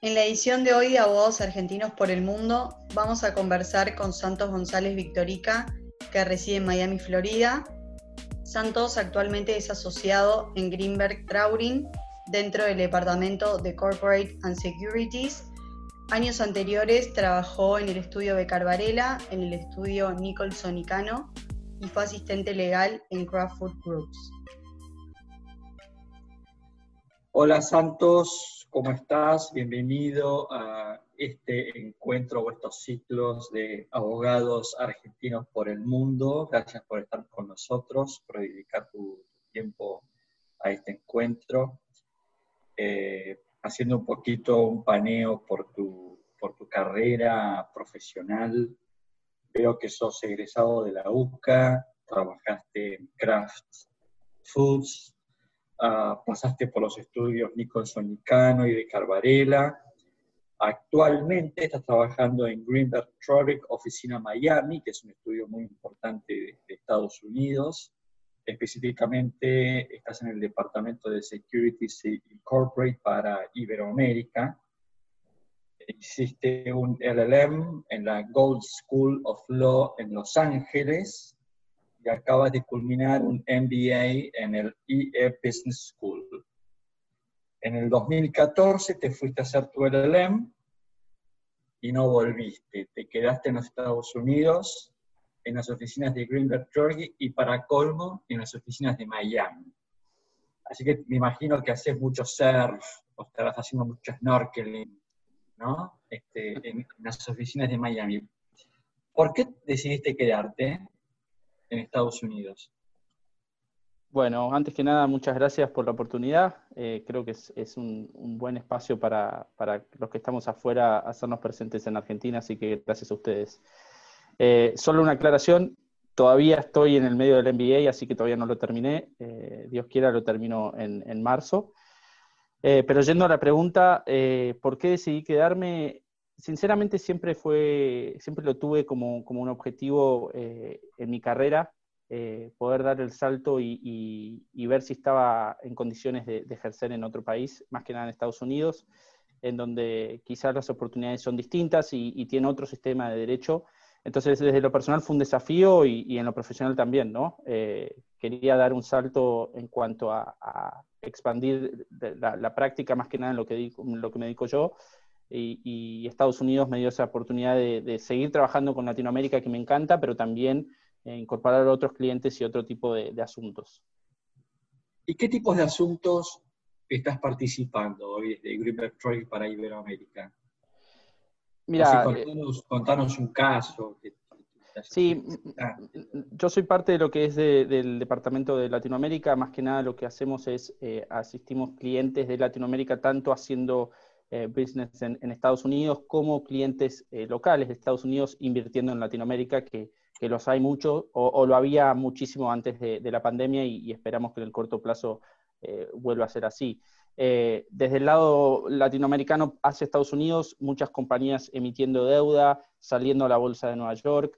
En la edición de hoy de Abogados Argentinos por el Mundo vamos a conversar con Santos González Victorica, que reside en Miami, Florida. Santos actualmente es asociado en Greenberg Traurin dentro del departamento de Corporate and Securities. Años anteriores trabajó en el estudio Becar Varela, en el estudio Nicholson y y fue asistente legal en Crawford Groups. Hola Santos, ¿cómo estás? Bienvenido a este encuentro o estos ciclos de abogados argentinos por el mundo. Gracias por estar con nosotros, por dedicar tu tiempo a este encuentro. Eh, haciendo un poquito un paneo por tu, por tu carrera profesional. Veo que sos egresado de la UCA, trabajaste en Kraft Foods, Ah, pasaste por los estudios Nicholson Nicano y de Carvarela. Actualmente estás trabajando en Greenberg Traurig, oficina Miami, que es un estudio muy importante de, Estados Unidos. Específicamente estás en el departamento de Securities y Corporate para Iberoamérica. Hiciste un LLM en la Gold School of Law en Los Ángeles y acabas de culminar un MBA en el EE Business School. En el 2014 te fuiste a hacer tu LLM y no volviste. Te quedaste en los Estados Unidos, en las oficinas de Greenberg Georgia y para colmo, en las oficinas de Miami. Así que me imagino que haces mucho surf o estarás haciendo mucho snorkeling, ¿no? Este, en las oficinas de Miami. ¿Por qué decidiste quedarte? En Estados Unidos? Bueno, antes que nada, muchas gracias por la oportunidad. Eh, creo que es, un, buen espacio para, los que estamos afuera hacernos presentes en Argentina, así que gracias a ustedes. Eh, solo una aclaración, todavía estoy en el medio del MBA, así que todavía no lo terminé. Eh, Dios quiera, lo termino en, marzo. pero yendo a la pregunta, ¿por qué decidí quedarme? Sinceramente siempre fue, siempre lo tuve como, un objetivo eh, en mi carrera, eh, poder dar el salto y, ver si estaba en condiciones de, ejercer en otro país, más que nada en Estados Unidos, en donde quizás las oportunidades son distintas y, tiene otro sistema de derecho. Entonces, desde lo personal fue un desafío y, en lo profesional también, ¿no? Eh, quería dar un salto en cuanto a, expandir la, práctica, más que nada en lo que, lo que me dedico yo, y, Estados Unidos me dio esa oportunidad de, seguir trabajando con Latinoamérica que me encanta, pero también eh, incorporar a otros clientes y otro tipo de, asuntos. ¿Y qué tipos de asuntos estás participando hoy desde Greenberg Trade para Iberoamérica? Mira, contanos, un caso. sí, yo soy parte de lo que es del Departamento de Latinoamérica. Más que nada lo que hacemos es eh, asistimos clientes de Latinoamérica tanto haciendo eh, business en, Estados Unidos como clientes eh, locales de Estados Unidos invirtiendo en Latinoamérica, que, los hay mucho o, lo había muchísimo antes de, la pandemia y, esperamos que en el corto plazo eh, vuelva a ser así. desde el lado latinoamericano hacia Estados Unidos, muchas compañías emitiendo deuda, saliendo a la bolsa de Nueva York,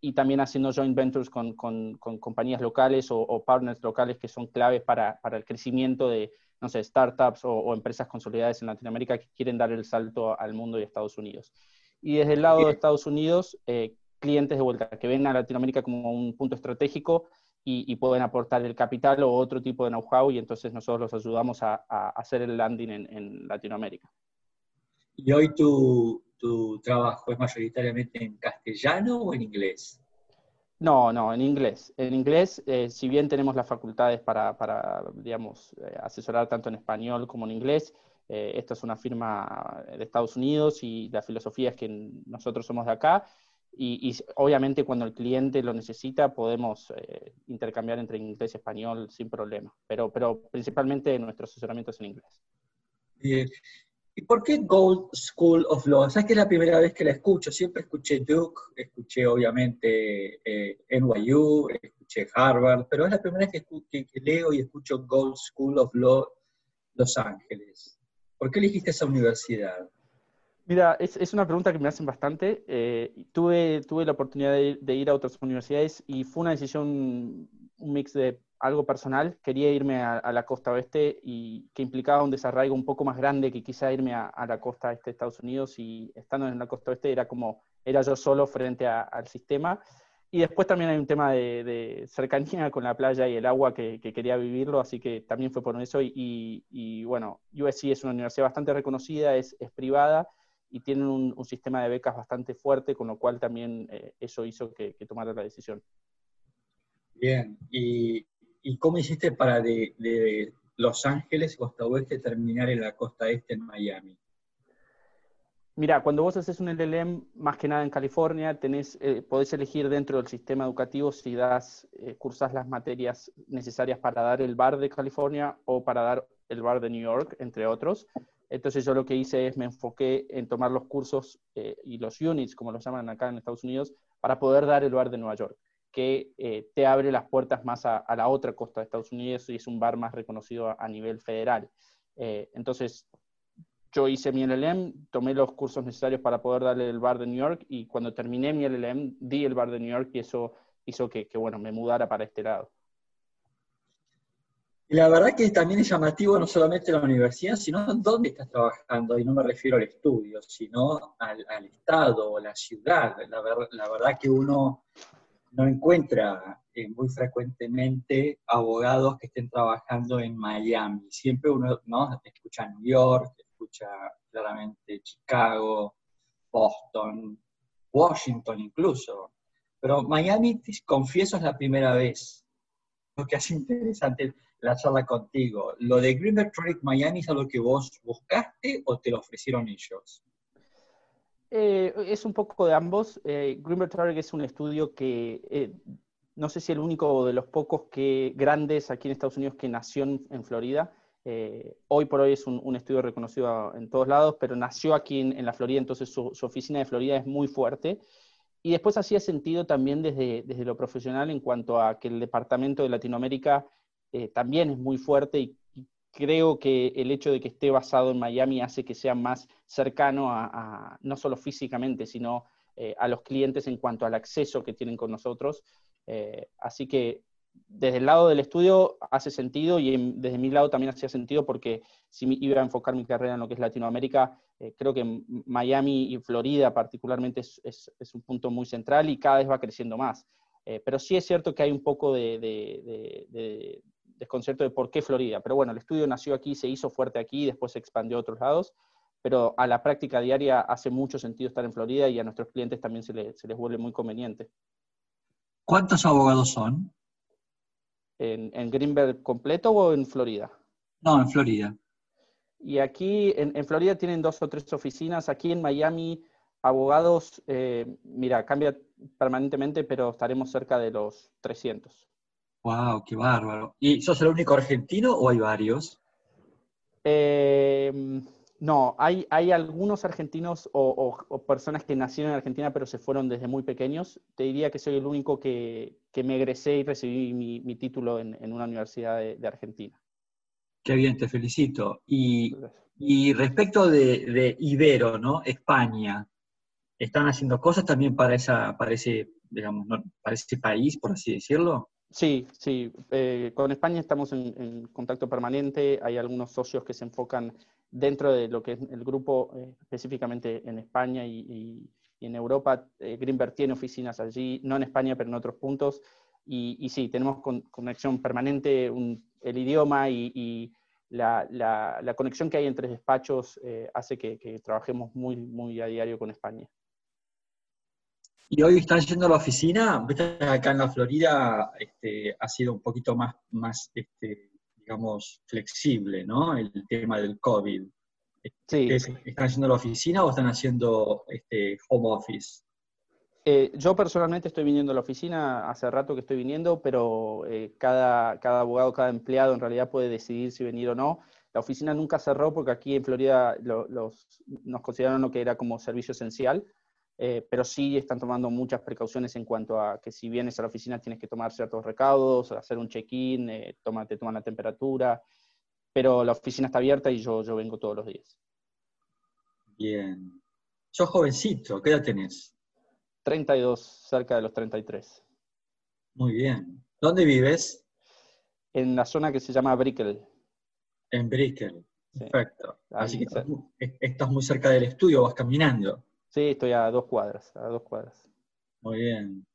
y también haciendo joint ventures con, compañías locales o, partners locales que son claves para, para el crecimiento de, no sé, startups o, empresas consolidadas en Latinoamérica que quieren dar el salto al mundo y a Estados Unidos. Y desde el lado de Estados Unidos, eh, clientes de vuelta que ven a Latinoamérica como un punto estratégico y, pueden aportar el capital o otro tipo de know-how y entonces nosotros los ayudamos a, hacer el landing en, Latinoamérica. ¿Y hoy tu, tu trabajo es mayoritariamente en castellano o en inglés? No, no, en inglés. En inglés, eh, si bien tenemos las facultades para, digamos, eh, asesorar tanto en español como en inglés, eh, esto es una firma de Estados Unidos y la filosofía es que nosotros somos de acá y, obviamente cuando el cliente lo necesita podemos intercambiar entre inglés y español sin problema, pero, pero principalmente nuestro asesoramiento es en inglés. Bien. ¿Y por qué Gold School of Law? ¿Sabes que es la primera vez que la escucho? Siempre escuché Duke, escuché obviamente eh, NYU, escuché Harvard, pero es la primera vez que, leo y escucho Gold School of Law Los Ángeles. ¿Por qué elegiste esa universidad? Mira, es, una pregunta que me hacen bastante. Eh, tuve, tuve la oportunidad de, ir a otras universidades y fue una decisión, un mix de algo personal, quería irme a, la costa oeste y que implicaba un desarraigo un poco más grande que quizá irme a, la costa este de Estados Unidos y estando en la costa oeste era como, era yo solo frente al sistema. Y después también hay un tema de, cercanía con la playa y el agua que, quería vivirlo, así que también fue por eso. Y, bueno, USC es una universidad bastante reconocida, es, privada y tienen un, sistema de becas bastante fuerte, con lo cual también eh, eso hizo que, tomara la decisión. Bien, ¿y, cómo hiciste para de, Los Ángeles, costa oeste, terminar en la costa este en Miami? Mira, cuando vos haces un LLM, más que nada en California, tenés, eh, podés elegir dentro del sistema educativo si das, eh, cursas las materias necesarias para dar el bar de California o para dar el bar de New York, entre otros. Entonces yo lo que hice es me enfoqué en tomar los cursos eh, y los units, como los llaman acá en Estados Unidos, para poder dar el bar de Nueva York, que eh, te abre las puertas más a, la otra costa de Estados Unidos y es un bar más reconocido a, nivel federal. Eh, entonces yo hice mi LLM, tomé los cursos necesarios para poder darle el bar de New York y cuando terminé mi LLM di el bar de New York y eso hizo que, bueno, me mudara para este lado. La verdad que también es llamativo no solamente la universidad, sino dónde estás trabajando, y no me refiero al estudio, sino al, estado o la ciudad. La, verdad que uno no encuentra eh, muy frecuentemente abogados que estén trabajando en Miami. Siempre uno ¿no? escucha New York, escucha claramente Chicago, Boston, Washington incluso. Pero Miami, confieso, es la primera vez. Lo que hace interesante la charla contigo. ¿Lo de Greenberg Tronic Miami es algo que vos buscaste o te lo ofrecieron ellos? Eh, es un poco de ambos. Eh, Greenberg Tronic es un estudio que eh, no sé si el único de los pocos que grandes aquí en Estados Unidos que nació en, Florida. Hoy por hoy es un, estudio reconocido en todos lados, pero nació aquí en, la Florida, entonces su, oficina de Florida es muy fuerte. Y después hacía sentido también desde, desde lo profesional en cuanto a que el Departamento de Latinoamérica también es muy fuerte y, creo que el hecho de que esté basado en Miami hace que sea más cercano a, no solo físicamente, sino eh, a los clientes en cuanto al acceso que tienen con nosotros. Eh, así que desde el lado del estudio hace sentido y desde mi lado también hacía sentido porque si iba a enfocar mi carrera en lo que es Latinoamérica, creo que Miami y Florida particularmente es, es, un punto muy central y cada vez va creciendo más. pero sí es cierto que hay un poco de, desconcierto de por qué Florida. Pero bueno, el estudio nació aquí, se hizo fuerte aquí, después se expandió a otros lados, pero a la práctica diaria hace mucho sentido estar en Florida y a nuestros clientes también se, les vuelve muy conveniente. ¿Cuántos abogados son? ¿En, Greenberg completo o en Florida? No, en Florida. Y aquí en, Florida tienen dos o tres oficinas. Aquí en Miami, abogados, eh, mira, cambia permanentemente, pero estaremos cerca de los 300. ¡Wow! ¡Qué bárbaro! ¿Y sos el único argentino o hay varios? Em, no, hay, hay algunos argentinos o, personas que nacieron en Argentina pero se fueron desde muy pequeños. Te diría que soy el único que, me egresé y recibí mi, título en, una universidad de, Argentina. Qué bien, te felicito. Y, respecto de, Ibero, ¿no? España, ¿están haciendo cosas también para, esa, para, ese, digamos, para ese país, por así decirlo? Sí, sí. Eh, con España estamos en, contacto permanente. Hay algunos socios que se enfocan dentro de lo que es el grupo, eh, específicamente en España y, en Europa. Eh, Greenberg tiene oficinas allí, no en España, pero en otros puntos. Y, sí, tenemos conexión permanente, el idioma y, la, conexión que hay entre despachos hace que, que trabajemos muy, muy a diario con España. Y hoy están yendo a la oficina, acá en la Florida este, ha sido un poquito más, más este, digamos, flexible, ¿no? El tema del COVID. Sí. ¿Están yendo a la oficina o están haciendo este, home office? Eh, yo personalmente estoy viniendo a la oficina, hace rato que estoy viniendo, pero eh, cada, cada abogado, cada empleado en realidad puede decidir si venir o no. La oficina nunca cerró porque aquí en Florida los, nos consideraron lo que era como servicio esencial. Eh, pero sí están tomando muchas precauciones en cuanto a que si vienes a la oficina tienes que tomar ciertos recaudos, hacer un check-in, eh, te toman la temperatura, pero la oficina está abierta y yo, yo vengo todos los días. Bien. Sos jovencito, ¿qué edad tenés? 32, cerca de los 33. Muy bien. ¿Dónde vives? En la zona que se llama Brickell. En Brickell, perfecto. Así que estás, muy cerca del estudio, vas caminando. Sí, estoy a dos cuadras, a dos cuadras. Muy bien.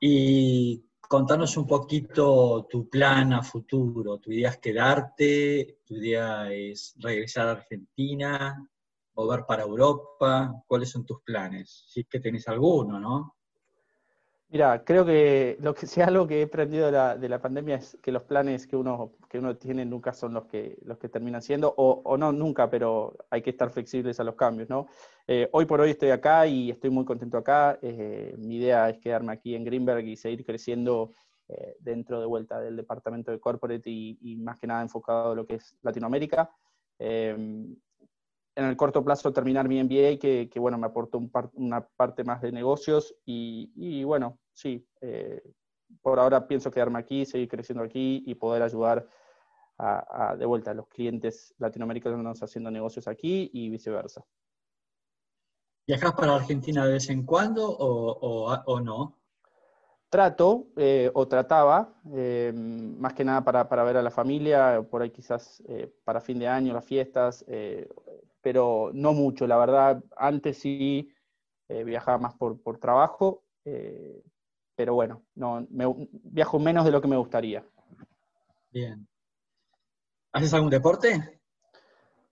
Y contanos un poquito tu plan a futuro. ¿Tu idea es quedarte? ¿Tu idea es regresar a Argentina? ¿Mover para Europa? ¿Cuáles son tus planes? Si es que tenés alguno, ¿no? Mira, creo que lo que sea algo que he aprendido de la, pandemia es que los planes que uno, que uno tiene nunca son los que, los que terminan siendo, o, no nunca, pero hay que estar flexibles a los cambios, ¿no? Eh, hoy por hoy estoy acá y estoy muy contento acá. Eh, mi idea es quedarme aquí en Greenberg y seguir creciendo eh, dentro de vuelta del departamento de corporate y, más que nada enfocado a lo que es Latinoamérica en el corto plazo terminar mi MBA, que, que bueno, me aportó una parte más de negocios y, bueno, sí, eh, por ahora pienso quedarme aquí, seguir creciendo aquí y poder ayudar a, de vuelta a los clientes latinoamericanos haciendo negocios aquí y viceversa. ¿Viajas para Argentina de vez en cuando o, o, no? Trato eh, o trataba, eh, más que nada para, para, ver a la familia, por ahí quizás para fin de año, las fiestas, pero no mucho, la verdad. Antes sí eh, viajaba más por, por trabajo, eh, pero bueno, no, viajo menos de lo que me gustaría. Bien. ¿Haces algún deporte?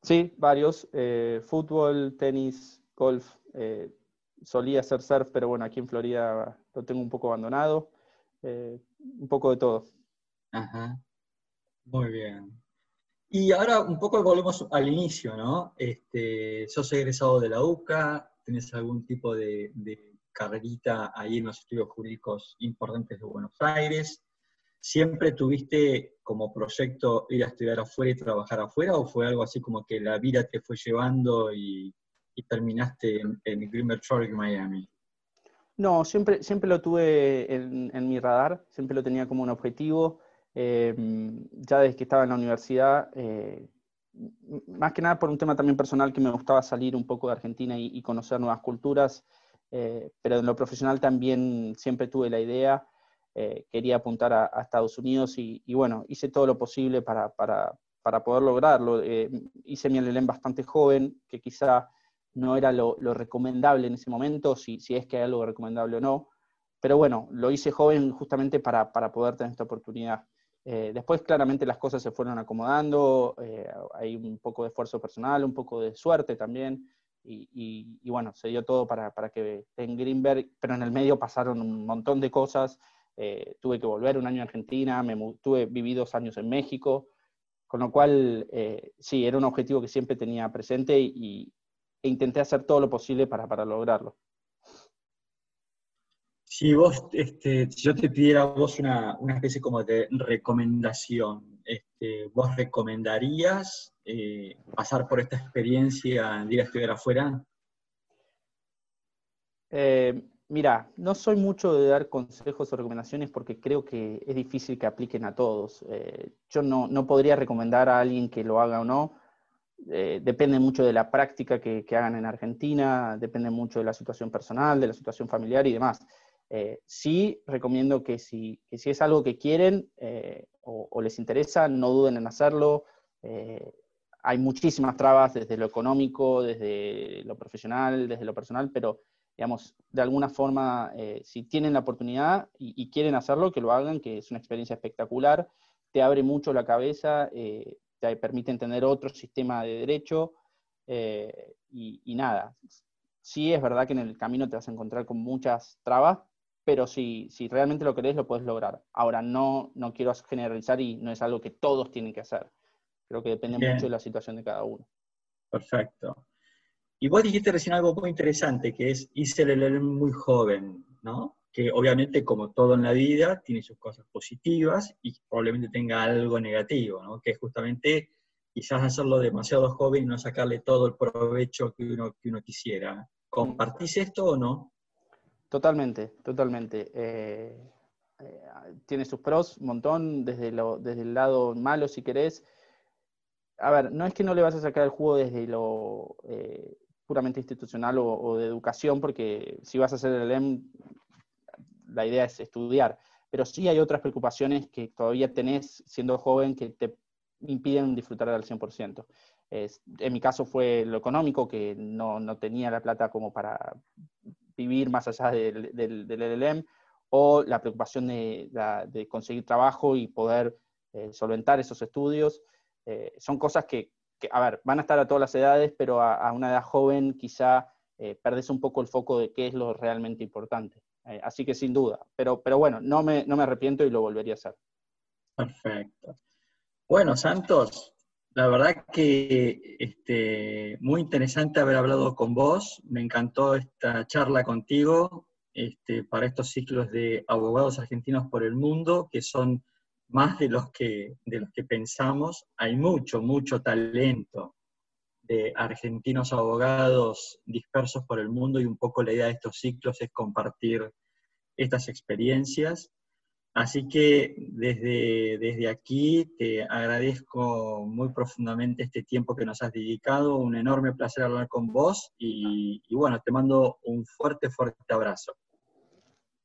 Sí, varios. Eh, fútbol, tenis, golf. solía hacer surf, pero bueno, aquí en Florida lo tengo un poco abandonado. un poco de todo. Ajá. Muy bien. Y ahora un poco volvemos al inicio, ¿no? Este, sos egresado de la UCA, tenés algún tipo de, carrerita ahí en los estudios jurídicos importantes de Buenos Aires. ¿Siempre tuviste como proyecto ir a estudiar afuera y trabajar afuera o fue algo así como que la vida te fue llevando y, terminaste en, en Greenberg en Miami? No, siempre, siempre lo tuve en, en mi radar, siempre lo tenía como un objetivo. Em, ya desde que estaba en la universidad, eh, más que nada por un tema también personal que me gustaba salir un poco de Argentina y, conocer nuevas culturas, eh, pero en lo profesional también siempre tuve la idea, eh, quería apuntar a, Estados Unidos y, bueno, hice todo lo posible para, para, para poder lograrlo. hice mi LLM bastante joven, que quizá no era lo, lo recomendable en ese momento, si, si, es que hay algo recomendable o no, pero bueno, lo hice joven justamente para, para poder tener esta oportunidad. Eh, después claramente las cosas se fueron acomodando, eh, hay un poco de esfuerzo personal, un poco de suerte también, y, bueno, se dio todo para, que en Greenberg, pero en el medio pasaron un montón de cosas, eh, tuve que volver un año a Argentina, me tuve, viví dos años en México, con lo cual sí, era un objetivo que siempre tenía presente y, e intenté hacer todo lo posible para lograrlo. Si vos, este, si yo te pidiera vos una, especie como de recomendación, este, ¿vos recomendarías eh, pasar por esta experiencia de ir a estudiar afuera? Eh, mira, no soy mucho de dar consejos o recomendaciones porque creo que es difícil que apliquen a todos. Eh, yo no, no, podría recomendar a alguien que lo haga o no. depende mucho de la práctica que, que, hagan en Argentina, depende mucho de la situación personal, de la situación familiar y demás. Eh, sí recomiendo que si, si, es algo que quieren eh, o, les interesa, no duden en hacerlo. Eh, hay muchísimas trabas desde lo económico, desde lo profesional, desde lo personal, pero digamos, de alguna forma, si tienen la oportunidad y, quieren hacerlo, que lo hagan, que es una experiencia espectacular, te abre mucho la cabeza, te permite entender otro sistema de derecho y, y nada, sí es verdad que en el camino te vas a encontrar con muchas trabas, pero si, si realmente lo querés, lo puedes lograr. Ahora, no, no quiero generalizar y no es algo que todos tienen que hacer. Creo que depende mucho de la situación de cada uno. Perfecto. Y vos dijiste recién algo muy interesante, que es hice el muy joven, ¿no? Que obviamente, como todo en la vida, tiene sus cosas positivas y probablemente tenga algo negativo, ¿no? Que es justamente quizás hacerlo demasiado joven y no sacarle todo el provecho que uno, que uno quisiera. ¿Compartís esto o no? Totalmente, totalmente. Eh, eh, tiene sus pros, un montón, desde, lo, desde el lado malo, si querés. A ver, no es que no le vas a sacar el juego desde lo eh, puramente institucional o, de educación, porque si vas a hacer el EM, la idea es estudiar. pero sí hay otras preocupaciones que todavía tenés siendo joven que te impiden disfrutar al 100%. en mi caso fue lo económico, que no, tenía la plata como para vivir más allá del, del, LLM, o la preocupación de, conseguir trabajo y poder eh, solventar esos estudios. Eh, son cosas que, a ver, van a estar a todas las edades, pero a, una edad joven quizá eh, perdes un poco el foco de qué es lo realmente importante. así que sin duda, pero, pero bueno, no me, no me arrepiento y lo volvería a hacer. Perfecto. Bueno, Santos, la verdad que este, muy interesante haber hablado con vos. Me encantó esta charla contigo este, para estos ciclos de abogados argentinos por el mundo, que son más de los que, de los que pensamos. Hay mucho, mucho talento de argentinos abogados dispersos por el mundo y un poco la idea de estos ciclos es compartir estas experiencias. Así que desde, desde aquí te agradezco muy profundamente este tiempo que nos has dedicado, un enorme placer hablar con vos y, bueno, te mando un fuerte, fuerte abrazo.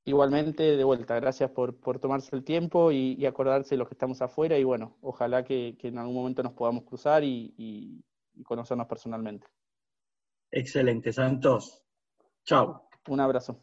Igualmente, de vuelta, gracias por, tomarse el tiempo y, acordarse de los que estamos afuera y bueno, ojalá que, en algún momento nos podamos cruzar y, y conocernos personalmente. Excelente, Santos. Chao. Un abrazo.